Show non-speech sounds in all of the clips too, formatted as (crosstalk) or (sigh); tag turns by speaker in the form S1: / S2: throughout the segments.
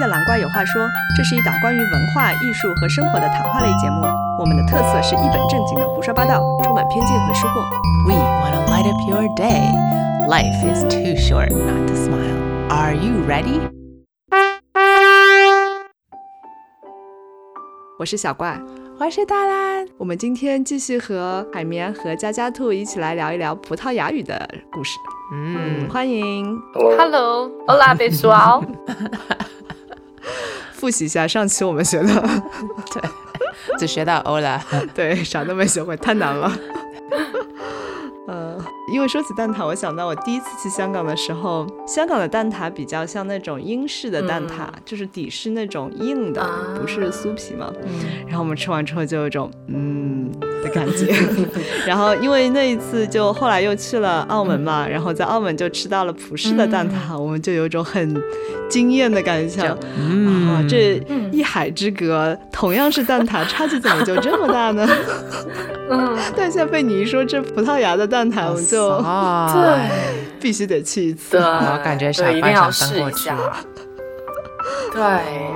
S1: 的蓝怪有话说，这是一档关于文化艺术和生活的谈话类节目。我们的特色是一本正经的胡说八道，充满偏见和失货。
S2: We wanna light up your day. Life is too short not to smile. Are you ready?
S1: 我是小怪，
S2: 我是大蓝。
S1: 我们今天继续和海绵和佳佳兔一起来聊一聊葡萄牙语的故事。嗯，
S2: 嗯，
S1: 欢迎
S3: Hello，Hola pessoal，(laughs) (laughs)
S1: 复习一下上期我们学的，(laughs) 对
S2: 只学到欧了。(laughs)
S1: 对，啥都没学会，太难了。呃，因为说起蛋挞，我想到我第一次去香港的时候，香港的蛋挞比较像那种英式的蛋挞，就是底是那种硬的，
S3: 啊
S1: 不是酥皮嘛。
S2: 嗯
S1: 然后我们吃完之后就有一种嗯的感觉。(laughs) 然后因为那一次就后来又去了澳门嘛，然后在澳门就吃到了葡式的蛋挞，我们就有一种很惊艳的感觉。
S2: 嗯
S1: 啊，这一海之隔，同样是蛋挞，差距怎么就这么大呢？(laughs)
S3: 嗯，
S1: 但现在被你一说这葡萄牙的蛋挞，我们就
S2: 哦，
S3: 对
S1: 必须得去一次。
S3: 对，
S2: 我感觉小
S3: 对，一定要试一下。对，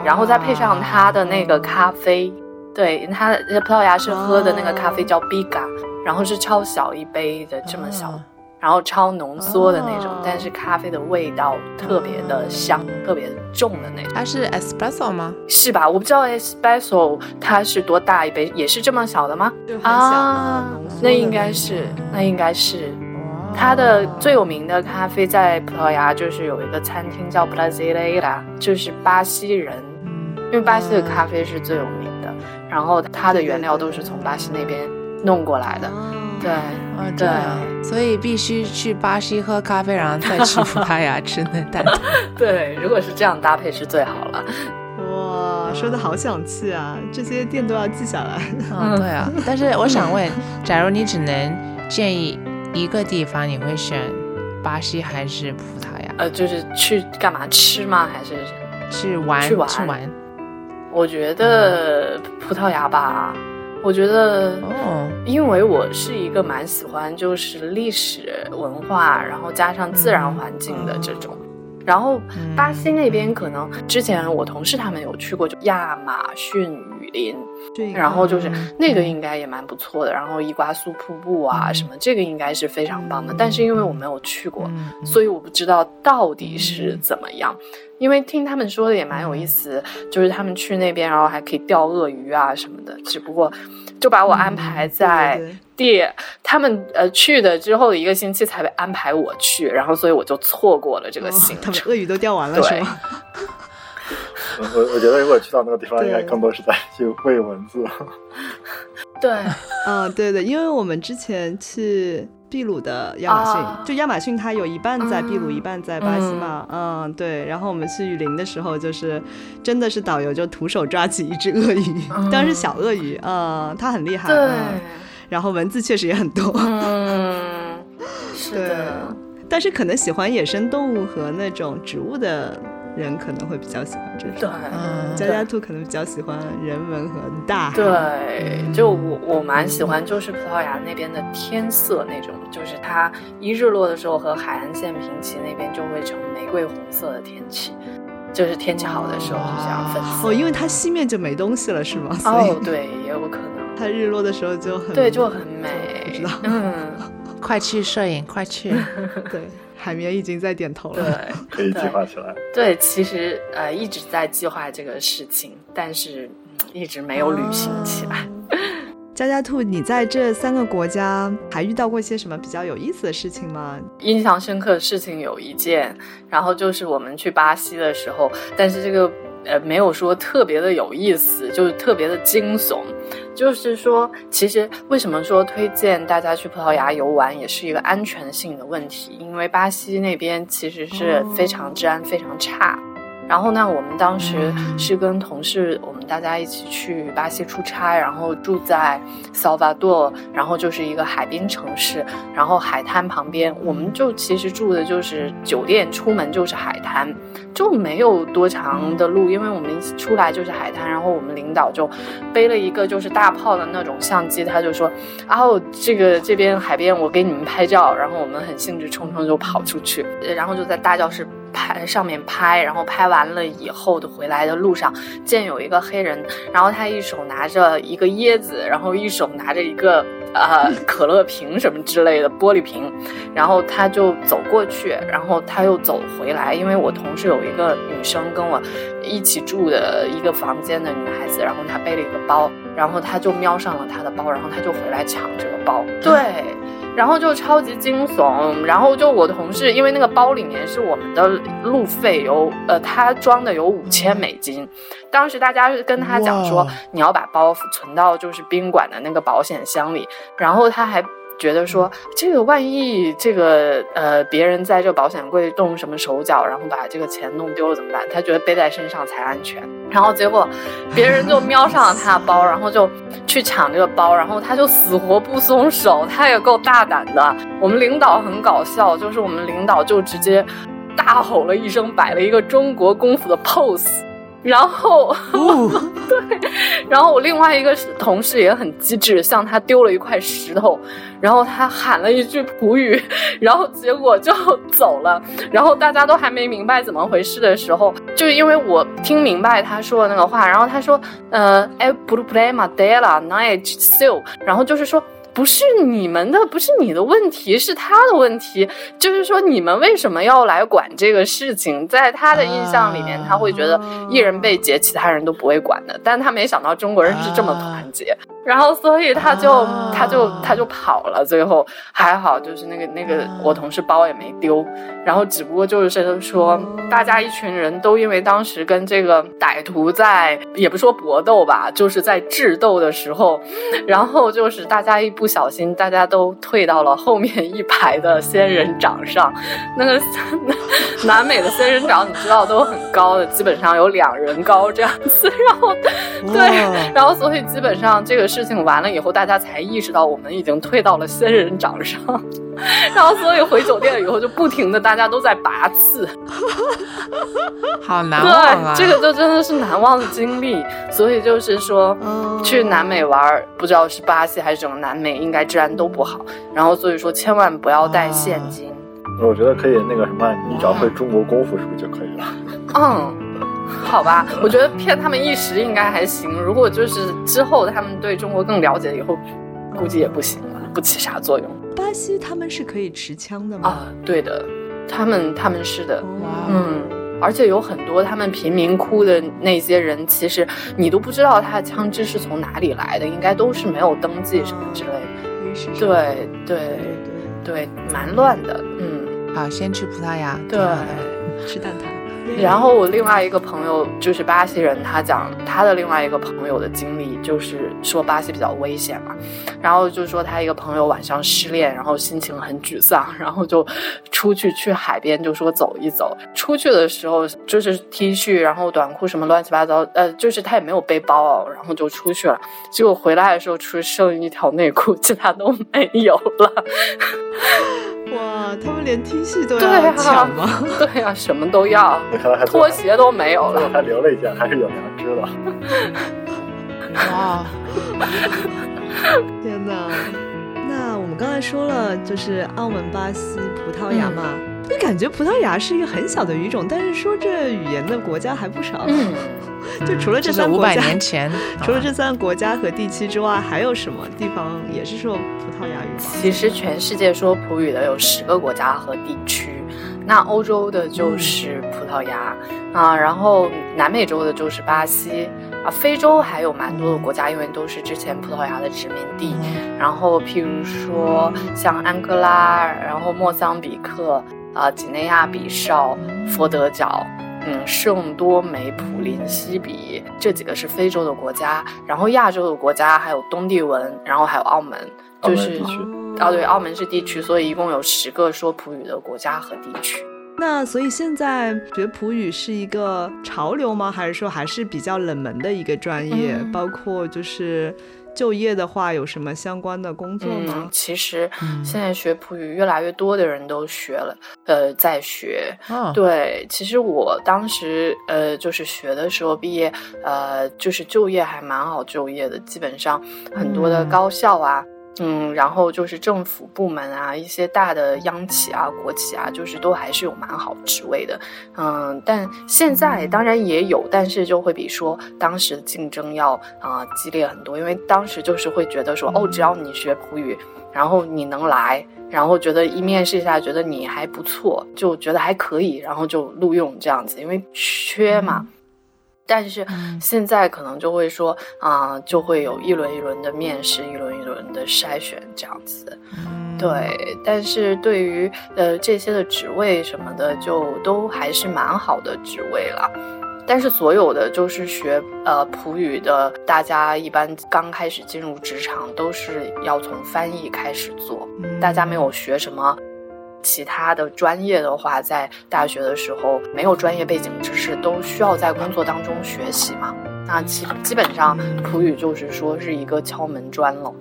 S3: 然后再配上它的那个咖啡，对，它的葡萄牙是喝的那个咖啡叫 Biga，然后是超小一杯的这么小
S2: 哦
S3: 然后超浓缩的那种，
S1: 哦
S3: 但是咖啡的味道特别的香，特别重的那种，
S2: 它是 espresso 吗？
S3: 是吧？我不知道 espresso 它是多大一杯，也是这么小的吗？
S1: 就很小
S3: 那应该是，那应该是。它的最有名的咖啡在葡萄牙就是有一个餐厅叫 Brasileira，就是巴西人，
S2: 嗯
S3: 因为巴西的咖啡是最有名的，然后它的原料都是从巴西那边弄过来的。对，
S2: 哦，对，所以必须去巴西喝咖啡，然后再去葡萄牙吃那蛋挞。(laughs)
S3: 对，如果是这样搭配是最好了。
S1: 哇，说的好想去啊！这些店都要记下来。
S2: 嗯，对啊。但是我想问，假如你只能建议一个地方，你会选巴西还是葡萄牙？
S3: 呃，就是去干嘛吃吗？还是
S2: 去玩
S3: 去玩
S2: 去玩。
S3: 我觉得葡萄牙吧。我觉得
S2: 哦，
S3: 因为我是一个蛮喜欢就是历史文化，然后加上自然环境的这种。然后
S2: 嗯
S3: 巴西那边可能之前我同事他们有去过，就亚马逊雨林，对然后就是
S2: 嗯
S3: 那个应该也蛮不错的。然后伊瓜苏瀑布啊
S2: 嗯
S3: 什么，这个应该是非常棒的。但是因为我没有去过，所以我不知道到底是怎么样。因为听他们说的也蛮有意思，就是他们去那边，然后还可以钓鳄鱼啊什么的。只不过就把我安排在
S1: 对对
S3: 第他们呃去的之后的一个星期才被安排我去，然后所以我就错过了这个
S1: 哦
S3: 行程。
S1: 他们鳄鱼都钓完了
S3: 对
S1: 是吗？(laughs)
S4: 我我我觉得如果去到那个地方，
S1: 对
S4: 应该更多是在去喂蚊子。
S3: 对，(laughs)
S1: 嗯，对的，因为我们之前去秘鲁的亚马逊，
S3: 啊
S1: 就亚马逊它有一半在秘鲁，
S3: 嗯
S1: 一半在巴西嘛，嗯对。然后我们去雨林的时候，就是真的是导游就徒手抓起一只鳄鱼，
S3: 嗯
S1: 当然是小鳄鱼，嗯，它很厉害，
S3: 对，
S1: 嗯然后文字确实也很多，
S3: 嗯，(laughs) 是的，
S1: 但是可能喜欢野生动物和那种植物的人可能会比较喜欢这
S3: 对
S1: 种。。
S2: 嗯
S1: 佳佳兔可能比较喜欢人文和大海。
S3: 对，就我我蛮喜欢，就是葡萄牙那边的天色那种，就是它一日落的时候和海岸线平齐，那边就会成玫瑰红色的天气，就是天气好的时候就这样粉色。
S1: 哦，因为它西面就没东西了，是吗？
S3: 哦，对，也有可能，
S1: 它日落的时候就很
S3: 对，就很美
S1: 不知道。
S3: 嗯，(laughs)
S2: 快去摄影，快去！(laughs)
S1: 对，海绵已经在点头了。
S3: 对，(laughs)
S4: 可以计划起来。
S3: 对，其实呃一直在计划这个事情，但是、嗯一直没有履行起来。
S1: 佳佳兔，你在这三个国家还遇到过一些什么比较有意思的事情吗？
S3: 印象深刻的事情有一件，然后就是我们去巴西的时候，但是这个呃没有说特别的有意思，就是特别的惊悚。就是说，其实为什么说推荐大家去葡萄牙游玩，也是一个安全性的问题，因为巴西那边其实是非常治安非常差。然后呢，我们当时是跟同事，我们大家一起去巴西出差，然后住在萨瓦多，然后就是一个海滨城市，然后海滩旁边，我们就其实住的就是酒店，出门就是海滩，就没有多长的路，因为我们一出来就是海滩，然后我们领导就背了一个就是大炮的那种相机，他就说，哦，这个这边海边我给你们拍照，然后我们很兴致冲冲就跑出去，然后就在大教室拍上面拍，然后拍完了以后的回来的路上，见有一个黑人，然后他一手拿着一个椰子，然后一手拿着一个呃 (laughs) 可乐瓶什么之类的玻璃瓶，然后他就走过去，然后他又走回来，因为我同事有一个女生跟我一起住的一个房间的女孩子，然后她背了一个包，然后他就瞄上了他的包，然后他就回来抢这个包，对。然后就超级惊悚，然后就我同事，因为那个包里面是我们的路费有，呃，他装的有五千美金，当时大家是跟他讲说，你要把包存到就是宾馆的那个保险箱里，然后他还。觉得说这个万一这个呃别人在这保险柜动什么手脚，然后把这个钱弄丢了怎么办？他觉得背在身上才安全。然后结果别人就瞄上了他的包，然后就去抢这个包，然后他就死活不松手。他也够大胆的。我们领导很搞笑，就是我们领导就直接大吼了一声，摆了一个中国功夫的 pose。然后，(laughs) 对，然后我另外一个同事也很机智，向他丢了一块石头，然后他喊了一句普语，(laughs) 然后结果就走了。然后大家都还没明白怎么回事的时候，就是因为我听明白他说的那个话，然后他说，呃，哎，不不对嘛，对了，night so，然后就是说。不是你们的，不是你的问题，是他的问题。就是说，你们为什么要来管这个事情？在他的印象里面，他会觉得一人被劫，其他人都不会管的。但他没想到中国人是这么团结。然后，所以他就他就他就跑了。最后还好，就是那个那个我同事包也没丢。然后只不过就是说，大家一群人都因为当时跟这个歹徒在也不说搏斗吧，就是在智斗的时候，然后就是大家一不小心，大家都退到了后面一排的仙人掌上。那个 (laughs) 南美的仙人掌，你知道都很高的，基本上有两人高这样子。然后对，然后所以基本上这个。事情完了以后，大家才意识到我们已经退到了仙人掌上，(laughs) 然后所以回酒店以后就不停的大家都在拔刺，(laughs)
S2: 好难忘
S3: 啊！这个就真的是难忘的经历。所以就是说，去南美玩，不知道是巴西还是整个南美，应该治安都不好。然后所以说，千万不要带现金。
S4: 我觉得可以那个什么，你只要会中国功夫是不是就可以了？(laughs) 嗯。
S3: 好吧，我觉得骗他们一时应该还行。如果就是之后他们对中国更了解以后，估计也不行了，不起啥作用。
S1: 巴西他们是可以持枪的吗？
S3: 啊，对的，他们他们是的，嗯，而且有很多他们贫民窟的那些人，其实你都不知道他的枪支是从哪里来的，应该都是没有登记什么之类的。对对对对，蛮乱的。嗯，
S2: 好，先去葡萄牙，
S3: 对，(laughs)
S1: 吃蛋挞。
S3: 然后我另外一个朋友就是巴西人，他讲他的另外一个朋友的经历，就是说巴西比较危险嘛，然后就说他一个朋友晚上失恋，然后心情很沮丧，然后就出去去海边，就说走一走。出去的时候就是 T 恤，然后短裤什么乱七八糟，呃，就是他也没有背包，然后就出去了。结果回来的时候，只剩一条内裤，其他都没有了。
S1: 哇，他们连 T 恤都要抢吗？(laughs)
S3: 对呀，什么都要，拖鞋都没有了，
S4: 还留了一件，还是有良知的。
S2: 哇，
S1: 天哪！那我们刚才说了，就是澳门、巴西、葡萄牙嘛。你感觉葡萄牙是一个很小的语种，但是说这语言的国家还不少。嗯，(laughs) 就除了这三个国家，
S2: 年前，(laughs)
S1: 除了这三个国家和地区之外，还有什么地方也是说葡萄牙语吗？
S3: 其实全世界说葡语的有十个国家和地区，那欧洲的就是葡萄牙啊，然后南美洲的就是巴西啊，非洲还有蛮多的国家，因为都是之前葡萄牙的殖民地。然后譬如说像安哥拉，然后莫桑比克。啊，几内亚比绍、佛得角，嗯，圣多美普林西比这几个是非洲的国家，然后亚洲的国家还有东帝汶，然后还有澳门，就是啊对，澳门是地区，所以一共有十个说葡语的国家和地区。
S1: 那所以现在学葡语是一个潮流吗？还是说还是比较冷门的一个专业？包括就是。就业的话，有什么相关的工作吗？
S3: 其实现在学普语越来越多的人都学了，呃，在学。对，其实我当时呃，就是学的时候毕业，呃，就是就业还蛮好就业的，基本上很多的高校啊。嗯，嗯然后就是政府部门啊，一些大的央企啊、国企啊，就是都还是有蛮好职位的。嗯，但现在当然也有，但是就会比说当时竞争要啊、激烈很多，因为当时就是会觉得说，哦，只要你学普语，然后你能来，然后觉得一面试一下觉得你还不错，就觉得还可以，然后就录用这样子，因为缺嘛。但是现在可能就会说啊、就会有一轮一轮的面试，一轮一轮的筛选这样子。对，但是对于呃这些的职位什么的，就都还是蛮好的职位了。但是所有的就是学呃普语的，大家一般刚开始进入职场都是要从翻译开始做，大家没有学什么其他的专业的话，在大学的时候没有专业背景知识，都需要在工作当中学习嘛。那基基本上普语就是说是一个敲门砖了。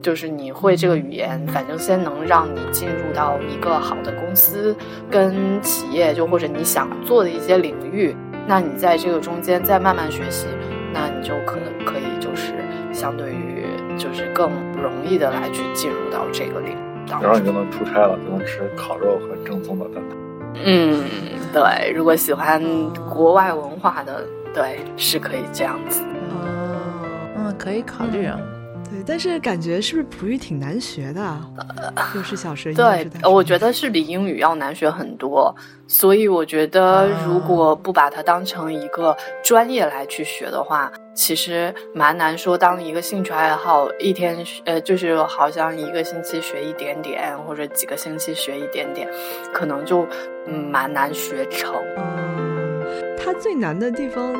S3: 就是你会这个语言，反正先能让你进入到一个好的公司跟企业，就或者你想做的一些领域，那你在这个中间再慢慢学习，那你就可能可以就是相对于就是更容易的来去进入到这个领域
S4: 然后你。就能出差了，就能吃烤肉和正宗的蛋挞。
S3: 嗯，对，如果喜欢国外文化的，对，是可以这样子。
S1: 哦，
S2: 嗯，可以考虑啊。
S1: 对，但是感觉是不是普语挺难学的啊？又是小舌音，
S3: 对我觉得是比英语要难学很多，所以我觉得如果不把它当成一个专业来去学的话，其实蛮难说当一个兴趣爱好，一天学呃就是好像一个星期学一点点，或者几个星期学一点点，可能就嗯蛮难学成。
S1: 嗯，它最难的地方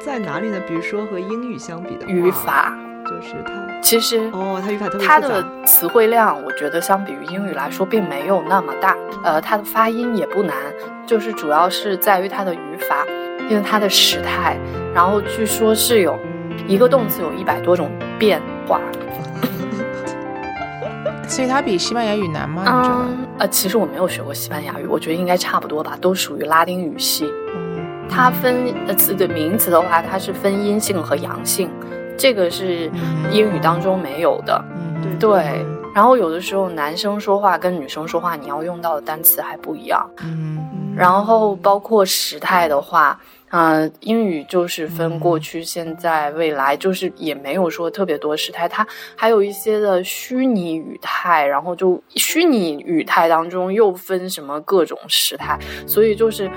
S1: 在哪里呢？比如说和英语相比的话
S3: 语，法
S1: 就是它
S3: 其实
S1: 哦，它语法特别
S3: 它
S1: 复杂
S3: 的词汇量，我觉得相比于英语来说，并没有那么大。呃，它的发音也不难，就是主要是在于它的语法，因为它的时态。然后据说是有一个动词有一百多种变化。(laughs)
S2: 所以它比西班牙语难吗？你觉得？
S3: 嗯，呃，其实我没有学过西班牙语，我觉得应该差不多吧，都属于拉丁语系。
S2: 嗯，
S3: 它分呃词的名词的话，它是分阴性和阳性，这个是英语当中没有的。
S2: 嗯，
S3: 对，然后有的时候男生说话跟女生说话，你要用到的单词还不一样。
S2: 嗯
S3: 然后包括时态的话，呃，英语就是分过去、现在、未来，就是也没有说特别多时态，它还有一些的虚拟语态，然后就虚拟语态当中又分什么各种时态，所以就是。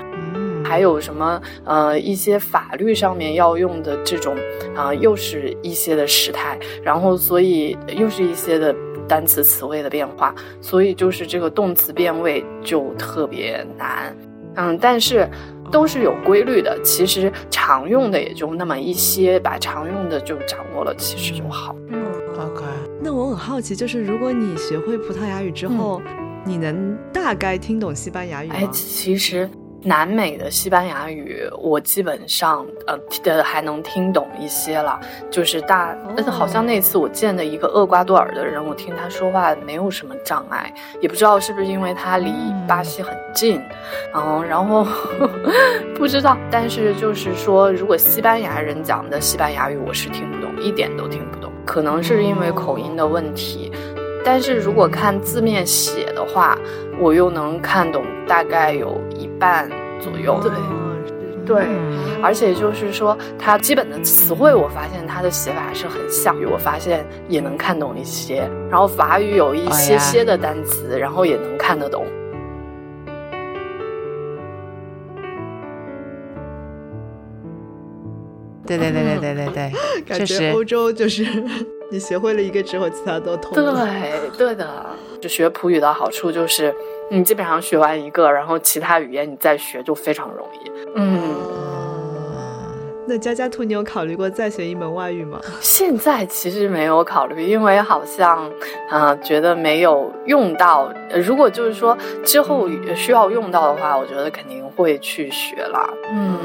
S3: 还有什么呃一些法律上面要用的这种啊、呃又是一些的时态，然后所以又是一些的单词词汇的变化，所以就是这个动词变位就特别难。嗯，但是都是有规律的，其实常用的也就那么一些，把常用的就掌握了，其实就好。
S2: 嗯，OK，
S1: 那我很好奇，就是如果你学会葡萄牙语之后，你能大概听懂西班牙语吗？
S3: 哎，其实南美的西班牙语我基本上呃的还能听懂一些了，就是大，但是好像那次我见的一个厄瓜多尔的人，我听他说话没有什么障碍，也不知道是不是因为他离巴西很近，嗯，然后 (laughs) 不知道，但是就是说，如果西班牙人讲的西班牙语，我是听不懂，一点都听不懂，可能是因为口音的问题。但是如果看字面写的话，我又能看懂大概有一半左右。对对，
S2: 嗯
S3: 而且就是说，它基本的词汇，我发现它的写法是很像，我发现也能看懂一些。然后法语有一些些的单词，然后也能看得懂。
S2: 对对对对对对对，(laughs)
S1: 感
S2: 确实
S1: 觉欧洲就是你学会了一个之后，其他都通了。
S3: 对，对的。(laughs) 就学普语的好处就是，你基本上学完一个，然后其他语言你再学就非常容易。嗯，
S1: 那佳佳兔，你有考虑过再学一门外语吗？
S3: 现在其实没有考虑，因为好像，呃，觉得没有用到。呃如果就是说之后需要用到的话，我觉得肯定会去学啦。嗯，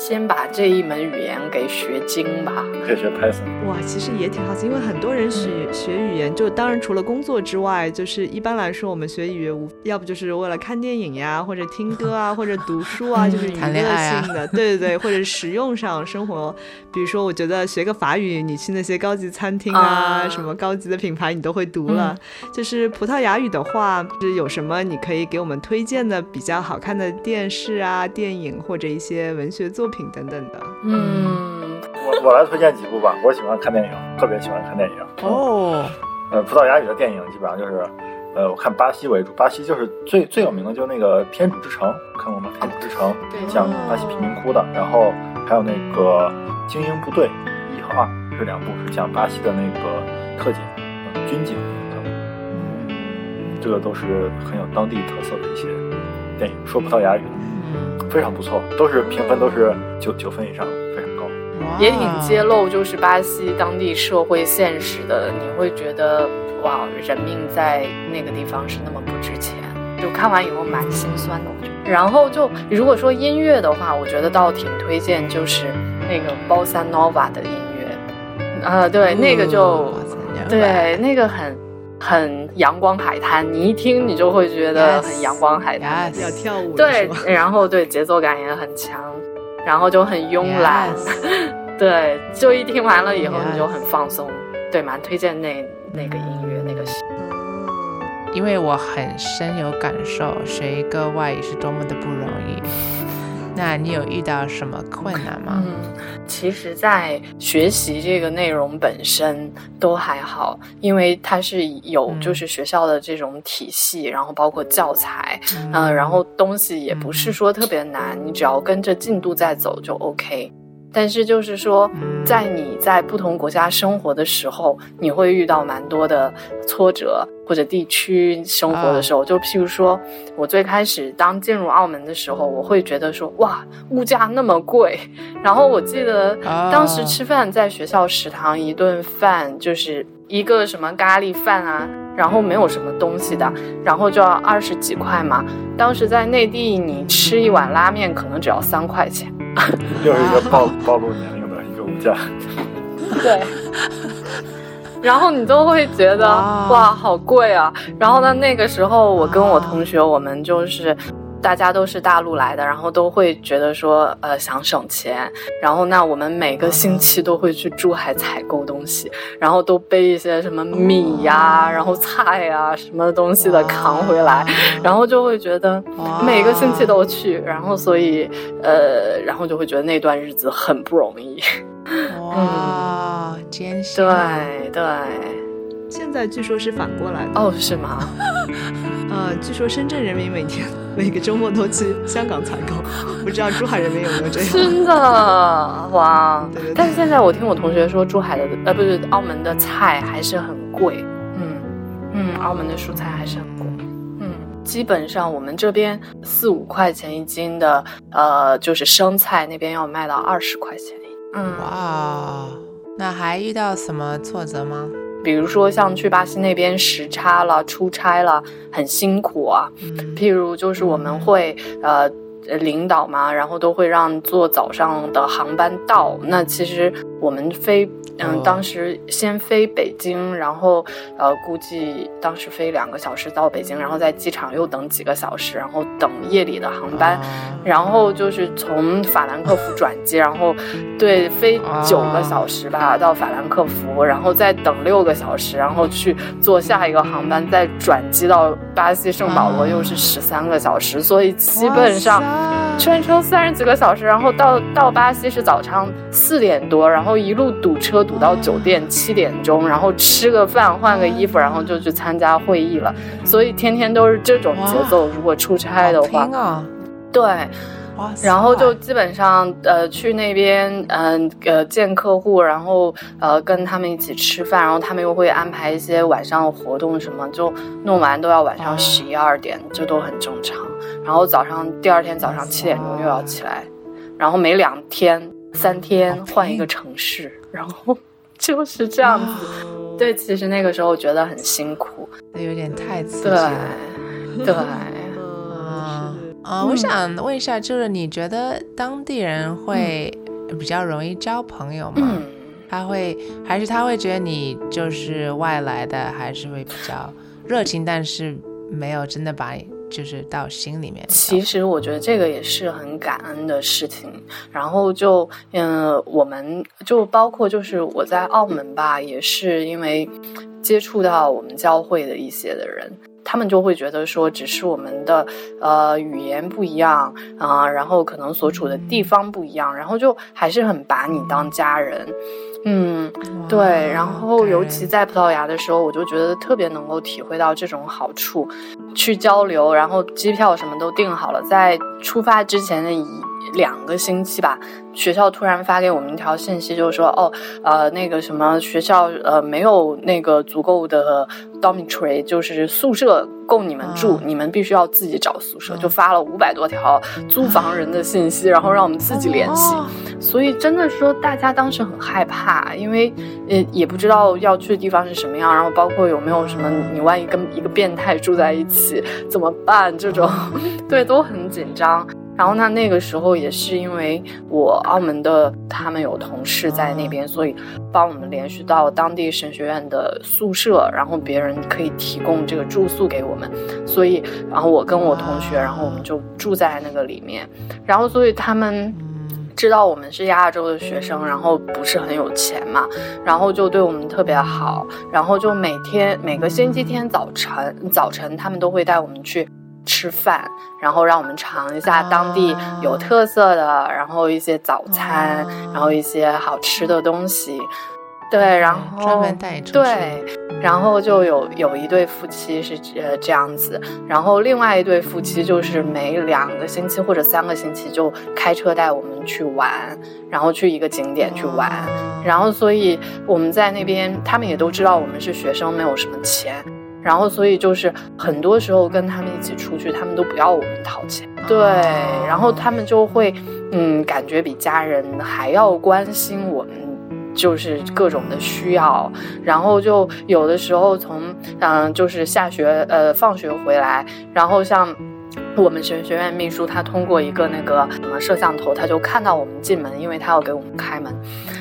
S3: 先把这一门语言给学精吧。
S4: 可以学 Python。
S1: 哇，其实也挺好奇，因为很多人学学语言，就当然除了工作之外，就是一般来说我们学语言无要不就是为了看电影呀，或者听歌啊，或者读书啊，就是娱乐性的，对 (laughs) 对对，或者实用上生活。比如说，我觉得学个法语，你去那些高级餐厅啊，
S3: 啊
S1: 什么高级的品牌你都会读了。就是葡萄牙语的话，是有什么你可以给我们推荐的比较好看的电视啊、电影或者一些文学作品等等的？
S3: 嗯，
S4: 我我来推荐几部吧，我喜欢看电影，特别喜欢看电影。
S2: 哦，
S4: 呃，葡萄牙语的电影基本上就是，呃，我看巴西为主，巴西就是最最有名的就是那个《天主之城》，看过吗？《天主之城》
S3: 对
S4: 讲巴西贫民窟的，然后还有那个《精英部队》一和二这两部是讲巴西的那个特警、呃军警这个都是很有当地特色的一些电影，说葡萄牙语的，
S2: 嗯，
S4: 非常不错，都是评分都是九九分以上，非常高。
S3: 也挺揭露就是巴西当地社会现实的，你会觉得哇，人命在那个地方是那么不值钱。就看完以后蛮心酸的，我觉得。然后就如果说音乐的话，我觉得倒挺推荐，就是那个 Bossa Nova 的音乐，啊、对，那个就对，那个很很阳光海滩，你一听你就会觉得很阳光海滩。
S2: Yes
S1: 要跳舞
S3: 对，(laughs) 然后对节奏感也很强，然后就很慵懒。
S2: Yes (laughs)
S3: 对，就一听完了以后你就很放松，对，蛮推荐那那个音乐那个
S2: 因为我很深有感受，学一个外语是多么的不容易。那你有遇到什么困难吗？
S3: 嗯，其实，在学习这个内容本身都还好，因为它是有
S2: 嗯
S3: 就是学校的这种体系，然后包括教材，
S2: 嗯
S3: 嗯、然后东西也不是说特别难，你只要跟着进度在走就 OK。但是就是说，
S2: 嗯
S3: 在你在不同国家生活的时候，你会遇到蛮多的挫折，或者地区生活的时候，就譬如说，我最开始当进入澳门的时候，我会觉得说，哇，物价那么贵。然后我记得
S2: 啊
S3: 当时吃饭在学校食堂一顿饭就是一个什么咖喱饭啊，然后没有什么东西的，然后就要二十几块嘛。当时在内地，你吃一碗拉面可能只要三块钱。(laughs)
S4: 又是一个暴暴露年龄的一个物价。(laughs)
S3: 对。然后你都会觉得
S2: 哇
S3: 哇，好贵啊！然后呢，那个时候我跟我同学，我们就是大家都是大陆来的，然后都会觉得说，呃，想省钱。然后那我们每个星期都会去珠海采购东西，然后都背一些什么米呀、然后菜呀、什么东西的扛回来，然后就会觉得每个星期都去，然后所以呃，然后就会觉得那段日子很不容易。
S2: 哇，艰辛
S3: 对
S2: 啊。
S3: 对，
S1: 现在据说是反过来的，
S3: 哦，是吗？
S1: 呃，据说深圳人民每天 (laughs) 每个周末都去香港采购，不知道珠海人民有没有这样？
S3: 真的哇
S1: 对 (laughs) 对对！
S3: 但是现在我听我同学说，珠海的呃不是澳门的菜还是很贵，嗯嗯，澳门的蔬菜还是很贵，嗯，基本上我们这边四五块钱一斤的，呃，就是生菜那边要卖到二十块钱一斤，嗯，
S2: 哇，那还遇到什么挫折吗？
S3: 比如说像去巴西那边时差了、出差了，很辛苦啊，
S2: 嗯。
S3: 譬如就是我们会、呃呃领导嘛，然后都会让坐早上的航班到。那其实我们飞，嗯，
S2: 哦
S3: 当时先飞北京，然后呃估计当时飞两个小时到北京，然后在机场又等几个小时，然后等夜里的航班。
S2: 哦
S3: 然后就是从法兰克福转机，然后 (laughs) 对飞
S2: 啊
S3: 九个小时吧到法兰克福，然后再等六个小时，然后去坐下一个航班，再转机到巴西圣保罗
S2: 啊
S3: 又是十三个小时，所以基本上全程三十几个小时，然后到到巴西是早上四点多，然后一路堵车堵到酒店七点钟，然后吃个饭换个衣服，然后就去参加会议了，所以天天都是这种节奏。如果出差的话对。
S2: 哇塞，
S3: 然后就基本上呃去那边嗯呃见客户，然后呃跟他们一起吃饭，然后他们又会安排一些晚上的活动什么，就弄完都要晚上
S2: 哦
S3: 十一二点，这都很正常。然后早上第二天早上七点钟又要起来，然后每两天三天换一个城市，然后 (laughs) 就是这样子。
S1: 哦，
S3: 对，其实那个时候觉得很辛苦。
S2: 那有点太刺激
S3: 对
S2: 了。
S3: 对。
S1: 嗯，
S2: 啊我想问一下，就是你觉得当地人会比较容易交朋友吗？
S3: 嗯。
S2: 他会还是他会觉得你就是外来的，还是会比较热情，但是没有真的把你就是到心里面。
S3: 其实我觉得这个也是很感恩的事情。然后就嗯，我们就包括就是我在澳门吧，也是因为接触到我们教会的一些的人。他们就会觉得说，只是我们的呃语言不一样啊、然后可能所处的地方不一样，然后就还是很把你当家人，嗯，对。然后尤其在葡萄牙的时候，我就觉得特别能够体会到这种好处，去交流，然后机票什么都订好了，在出发之前的一两个星期吧，学校突然发给我们一条信息，就是说，哦，呃，那个什么学校呃没有那个足够的 dormitory，就是宿舍供你们住，
S2: 啊
S3: 你们必须要自己找宿舍，
S2: 嗯
S3: 就发了五百多条租房人的信息，(laughs) 然后让我们自己联系。
S2: 哦
S3: 所以真的说，大家当时很害怕，因为呃也不知道要去的地方是什么样，然后包括有没有什么你万一跟一个变态住在一起怎么办？这种 (laughs) 对都很紧张。然后那那个时候也是因为我澳门的他们有同事在那边，所以帮我们联系到当地神学院的宿舍，然后别人可以提供这个住宿给我们，所以然后我跟我同学，然后我们就住在那个里面，然后所以他们。知道我们是亚洲的学生，然后不是很有钱嘛，然后就对我们特别好，然后就每天每个星期天早晨早晨，他们都会带我们去吃饭，然后让我们尝一下当地有特色的，然后一些早餐，
S2: 哇
S3: 然后一些好吃的东西，对，然后
S2: 专门带你出去。
S3: 对，然后就有有一对夫妻是呃这样子，然后另外一对夫妻就是每两个星期或者三个星期就开车带我们去玩，然后去一个景点去玩，然后所以我们在那边，他们也都知道我们是学生，没有什么钱，然后所以就是很多时候跟他们一起出去，他们都不要我们掏钱，对，然后他们就会嗯感觉比家人还要关心我们。就是各种的需要，然后就有的时候从嗯、就是下学呃放学回来，然后像我们学学院秘书他通过一个那个什么摄像头，他就看到我们进门，因为他要给我们开门，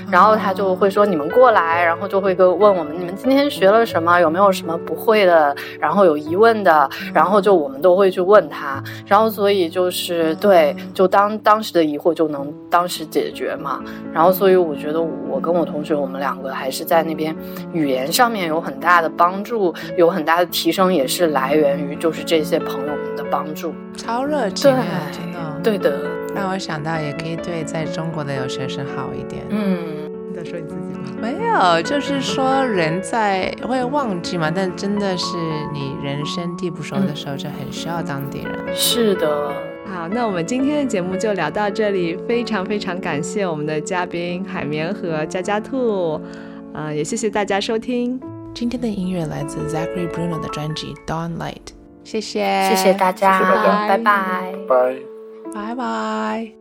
S3: 然后他就会说你们过来，然后就会跟问我们你们今天学了什么，有没有什么不会的，然后有疑问的，然后就我们都会去问他，然后所以就是对，就当当时的疑惑就能当时解决嘛，然后所以我觉得我跟我同学我们两个还是在那边语言上面有很大的帮助，有很大的提升，也是来源于就是这些朋友们的帮助。
S2: 超热情真的。
S3: 对的，
S2: 让我想到也可以对在中国的留学生好一点。
S3: 嗯。
S1: 你在说你自己吗？
S2: 没有，就是说人在会忘记嘛，但真的是你人生地不熟的时候，就很需要当地人。
S3: 是的，
S1: 好，那我们今天的节目就聊到这里，非常非常感谢我们的嘉宾海绵和佳佳兔，啊、也谢谢大家收听。
S2: 今天的音乐来自 Zachary Bruno 的专辑《Dawn Light》，谢谢，
S3: 谢谢大家，
S4: 谢谢大家
S3: 拜拜。
S4: 拜。
S2: 拜拜。